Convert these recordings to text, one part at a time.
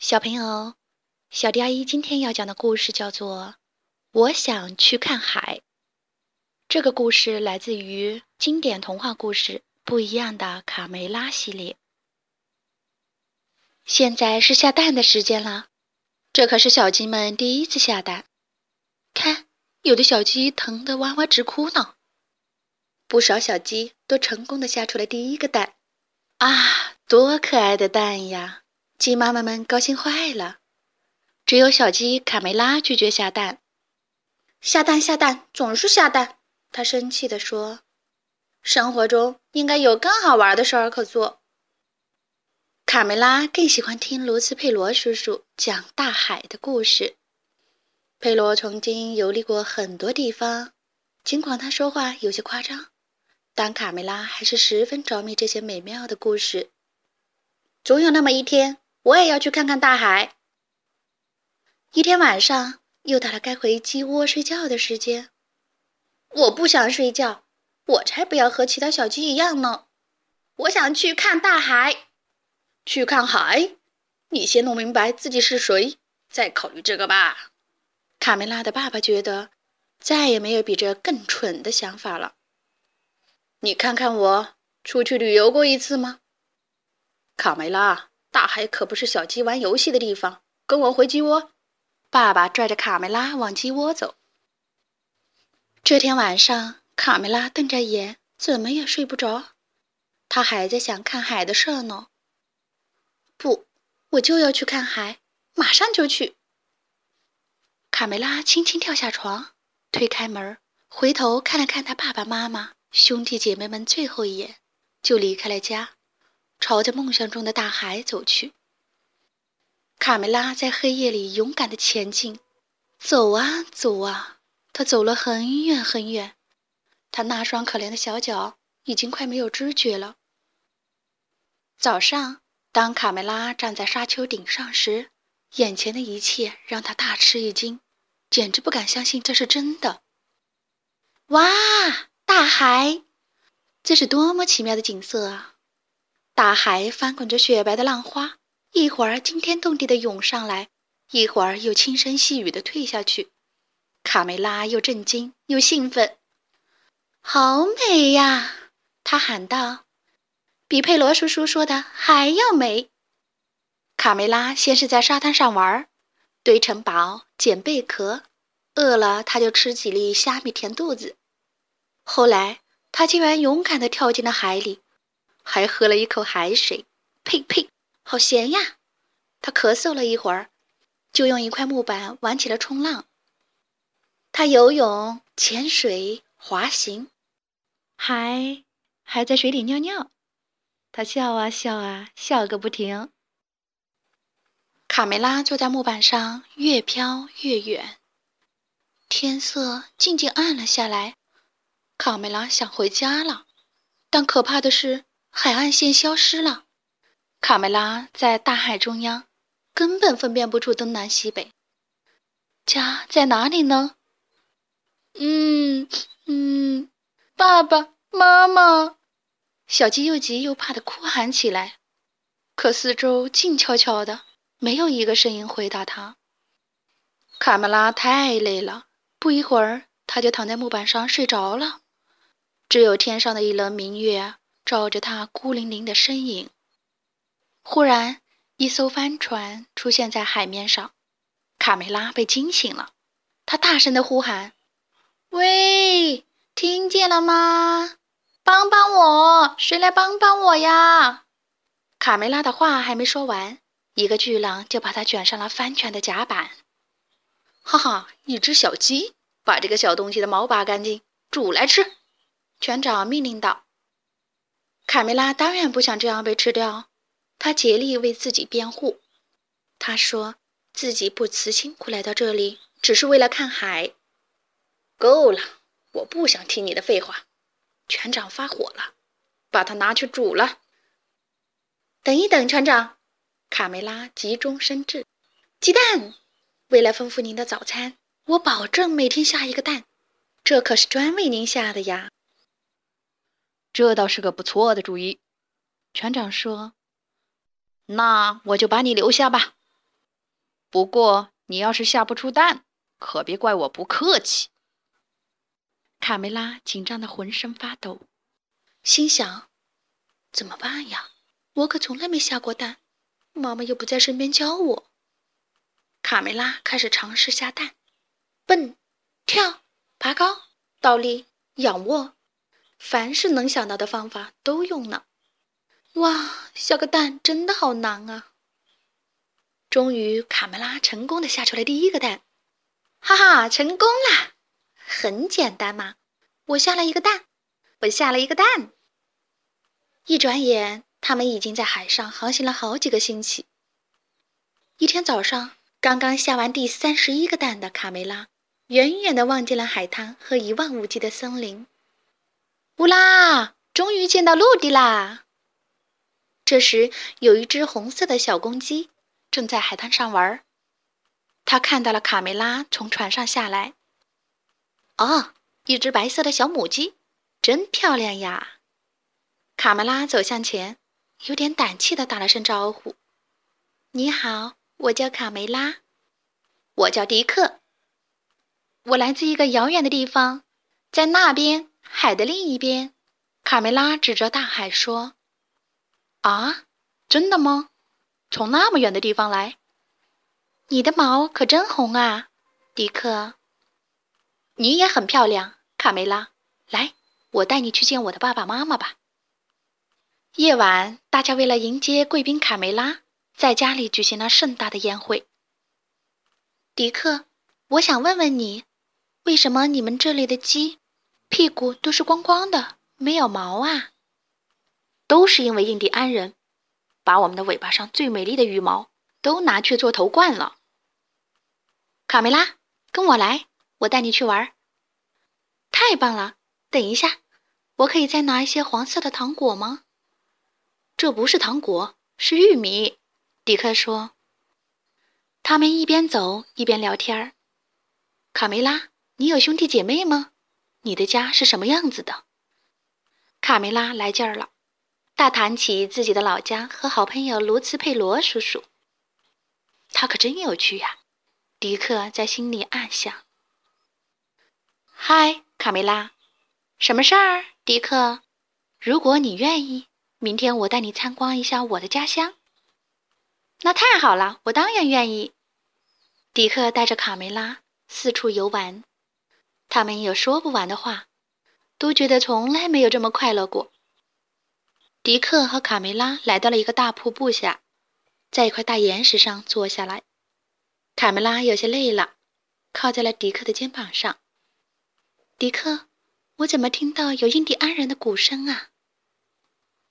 小朋友，小迪阿姨今天要讲的故事叫做《我想去看海》。这个故事来自于经典童话故事《不一样的卡梅拉》系列。现在是下蛋的时间了，这可是小鸡们第一次下蛋。看，有的小鸡疼得哇哇直哭呢。不少小鸡都成功的下出了第一个蛋，啊，多可爱的蛋呀！鸡妈妈们高兴坏了，只有小鸡卡梅拉拒绝下蛋。下蛋下蛋总是下蛋，他生气地说：“生活中应该有更好玩的事儿可做。”卡梅拉更喜欢听卢斯佩罗叔叔讲大海的故事。佩罗曾经游历过很多地方，尽管他说话有些夸张，但卡梅拉还是十分着迷这些美妙的故事。总有那么一天。我也要去看看大海。一天晚上，又到了该回鸡窝睡觉的时间。我不想睡觉，我才不要和其他小鸡一样呢。我想去看大海，去看海。你先弄明白自己是谁，再考虑这个吧。卡梅拉的爸爸觉得再也没有比这更蠢的想法了。你看看我，出去旅游过一次吗？卡梅拉。大海可不是小鸡玩游戏的地方，跟我回鸡窝。爸爸拽着卡梅拉往鸡窝走。这天晚上，卡梅拉瞪着眼，怎么也睡不着。他还在想看海的事呢。不，我就要去看海，马上就去。卡梅拉轻轻跳下床，推开门，回头看了看他爸爸妈妈、兄弟姐妹们最后一眼，就离开了家。朝着梦想中的大海走去。卡梅拉在黑夜里勇敢地前进，走啊走啊，他走了很远很远。他那双可怜的小脚已经快没有知觉了。早上，当卡梅拉站在沙丘顶上时，眼前的一切让他大吃一惊，简直不敢相信这是真的。哇，大海！这是多么奇妙的景色啊！大海翻滚着雪白的浪花，一会儿惊天动地的涌上来，一会儿又轻声细语的退下去。卡梅拉又震惊又兴奋，好美呀！他喊道：“比佩罗叔叔说的还要美。”卡梅拉先是在沙滩上玩，堆城堡、捡贝壳，饿了他就吃几粒虾米填肚子。后来，他竟然勇敢地跳进了海里。还喝了一口海水，呸呸，好咸呀！他咳嗽了一会儿，就用一块木板玩起了冲浪。他游泳、潜水、滑行，还还在水里尿尿。他笑啊笑啊笑个不停。卡梅拉坐在木板上，越飘越远。天色渐渐暗了下来，卡梅拉想回家了，但可怕的是。海岸线消失了，卡梅拉在大海中央，根本分辨不出东南西北。家在哪里呢？嗯嗯，爸爸妈妈，小鸡又急又怕的哭喊起来。可四周静悄悄的，没有一个声音回答他。卡梅拉太累了，不一会儿，他就躺在木板上睡着了。只有天上的一轮明月。照着他孤零零的身影，忽然，一艘帆船出现在海面上。卡梅拉被惊醒了，他大声的呼喊：“喂，听见了吗？帮帮我！谁来帮帮我呀？”卡梅拉的话还没说完，一个巨浪就把他卷上了帆船的甲板。哈哈，一只小鸡，把这个小东西的毛拔干净，煮来吃。船长命令道。卡梅拉当然不想这样被吃掉，他竭力为自己辩护。他说自己不辞辛苦来到这里，只是为了看海。够了，我不想听你的废话。船长发火了，把它拿去煮了。等一等，船长，卡梅拉急中生智。鸡蛋，为了丰富您的早餐，我保证每天下一个蛋，这可是专为您下的呀。这倒是个不错的主意，船长说：“那我就把你留下吧，不过你要是下不出蛋，可别怪我不客气。卡梅拉紧张的浑身发抖，心想：怎么办呀？我可从来没下过蛋，妈妈又不在身边教我。卡梅拉开始尝试下蛋，蹦、跳、爬高、倒立、仰卧，凡是能想到的方法都用了。哇，下个蛋真的好难啊！终于，卡梅拉成功的下出来第一个蛋，哈哈，成功啦！很简单嘛，我下了一个蛋，我下了一个蛋。一转眼，他们已经在海上航行了好几个星期。一天早上，刚刚下完第三十一个蛋的卡梅拉，远远的望见了海滩和一望无际的森林。乌拉，终于见到陆地啦！这时，有一只红色的小公鸡。正在海滩上玩，他看到了卡梅拉从船上下来。哦，一只白色的小母鸡，真漂亮呀！卡梅拉走向前，有点胆怯的打了声招呼：“你好，我叫卡梅拉。”“我叫迪克，我来自一个遥远的地方，在那边海的另一边。”卡梅拉指着大海说：“啊，真的吗？”从那么远的地方来，你的毛可真红啊，迪克。你也很漂亮，卡梅拉。来，我带你去见我的爸爸妈妈吧。夜晚，大家为了迎接贵宾卡梅拉，在家里举行了盛大的宴会。迪克，我想问问你，为什么你们这里的鸡屁股都是光光的，没有毛啊？都是因为印第安人。把我们的尾巴上最美丽的羽毛都拿去做头冠了。卡梅拉，跟我来，我带你去玩。太棒了！等一下，我可以再拿一些黄色的糖果吗？这不是糖果，是玉米。迪克说。他们一边走一边聊天儿。卡梅拉，你有兄弟姐妹吗？你的家是什么样子的？卡梅拉来劲儿了。大谈起自己的老家和好朋友卢茨佩罗叔叔，他可真有趣呀！迪克在心里暗想。嗨，卡梅拉，什么事儿？迪克，如果你愿意，明天我带你参观一下我的家乡。那太好了，我当然愿意。迪克带着卡梅拉四处游玩，他们有说不完的话，都觉得从来没有这么快乐过。迪克和卡梅拉来到了一个大瀑布下，在一块大岩石上坐下来。卡梅拉有些累了，靠在了迪克的肩膀上。迪克，我怎么听到有印第安人的鼓声啊？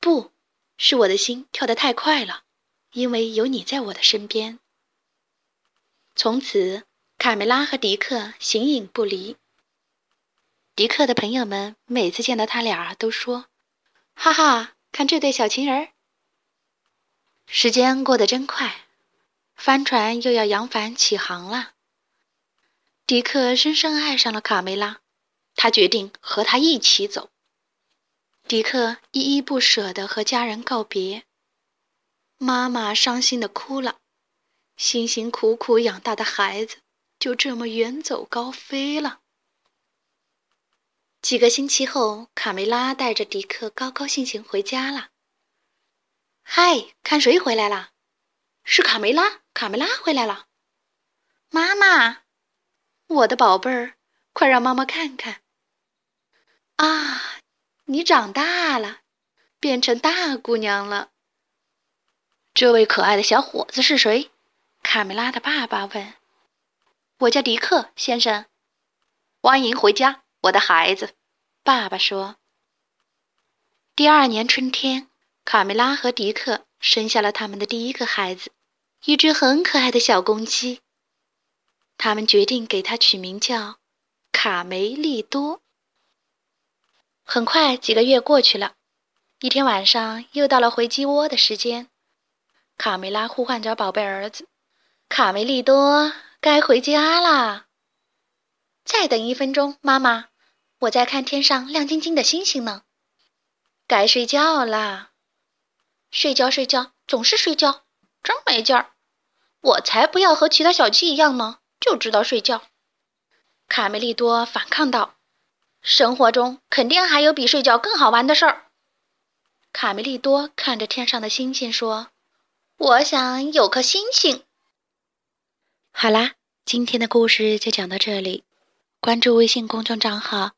不是我的心跳得太快了，因为有你在我的身边。从此，卡梅拉和迪克形影不离。迪克的朋友们每次见到他俩都说：“哈哈。”看这对小情人儿，时间过得真快，帆船又要扬帆起航了。迪克深深爱上了卡梅拉，他决定和她一起走。迪克依依不舍地和家人告别，妈妈伤心地哭了，辛辛苦苦养大的孩子就这么远走高飞了。几个星期后，卡梅拉带着迪克高高兴兴回家了。嗨，看谁回来了？是卡梅拉，卡梅拉回来了。妈妈，我的宝贝儿，快让妈妈看看。啊，你长大了，变成大姑娘了。这位可爱的小伙子是谁？卡梅拉的爸爸问。我叫迪克先生，欢迎回家。我的孩子，爸爸说。第二年春天，卡梅拉和迪克生下了他们的第一个孩子，一只很可爱的小公鸡。他们决定给它取名叫卡梅利多。很快，几个月过去了，一天晚上又到了回鸡窝的时间。卡梅拉呼唤着宝贝儿子：“卡梅利多，该回家啦！”再等一分钟，妈妈，我在看天上亮晶晶的星星呢。该睡觉啦，睡觉睡觉，总是睡觉，真没劲儿。我才不要和其他小鸡一样呢，就知道睡觉。卡梅利多反抗道：“生活中肯定还有比睡觉更好玩的事儿。”卡梅利多看着天上的星星说：“我想有颗星星。”好啦，今天的故事就讲到这里。关注微信公众账号“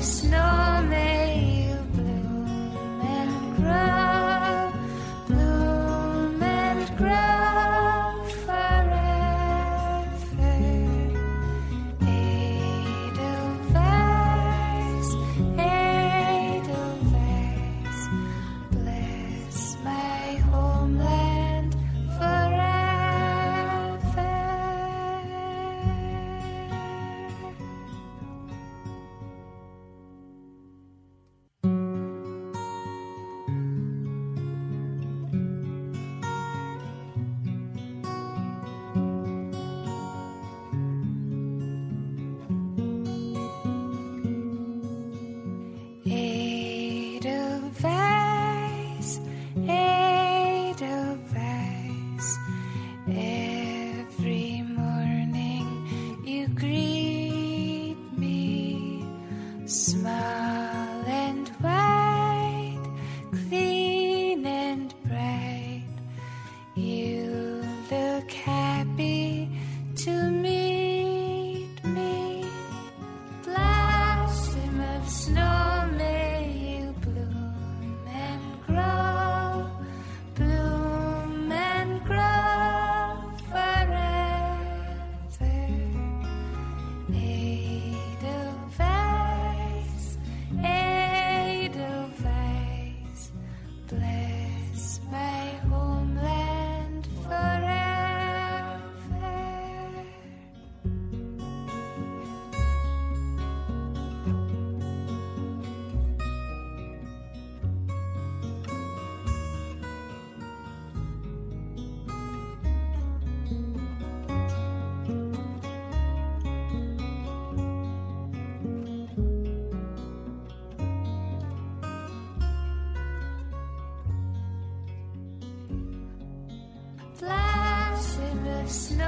snow. snow.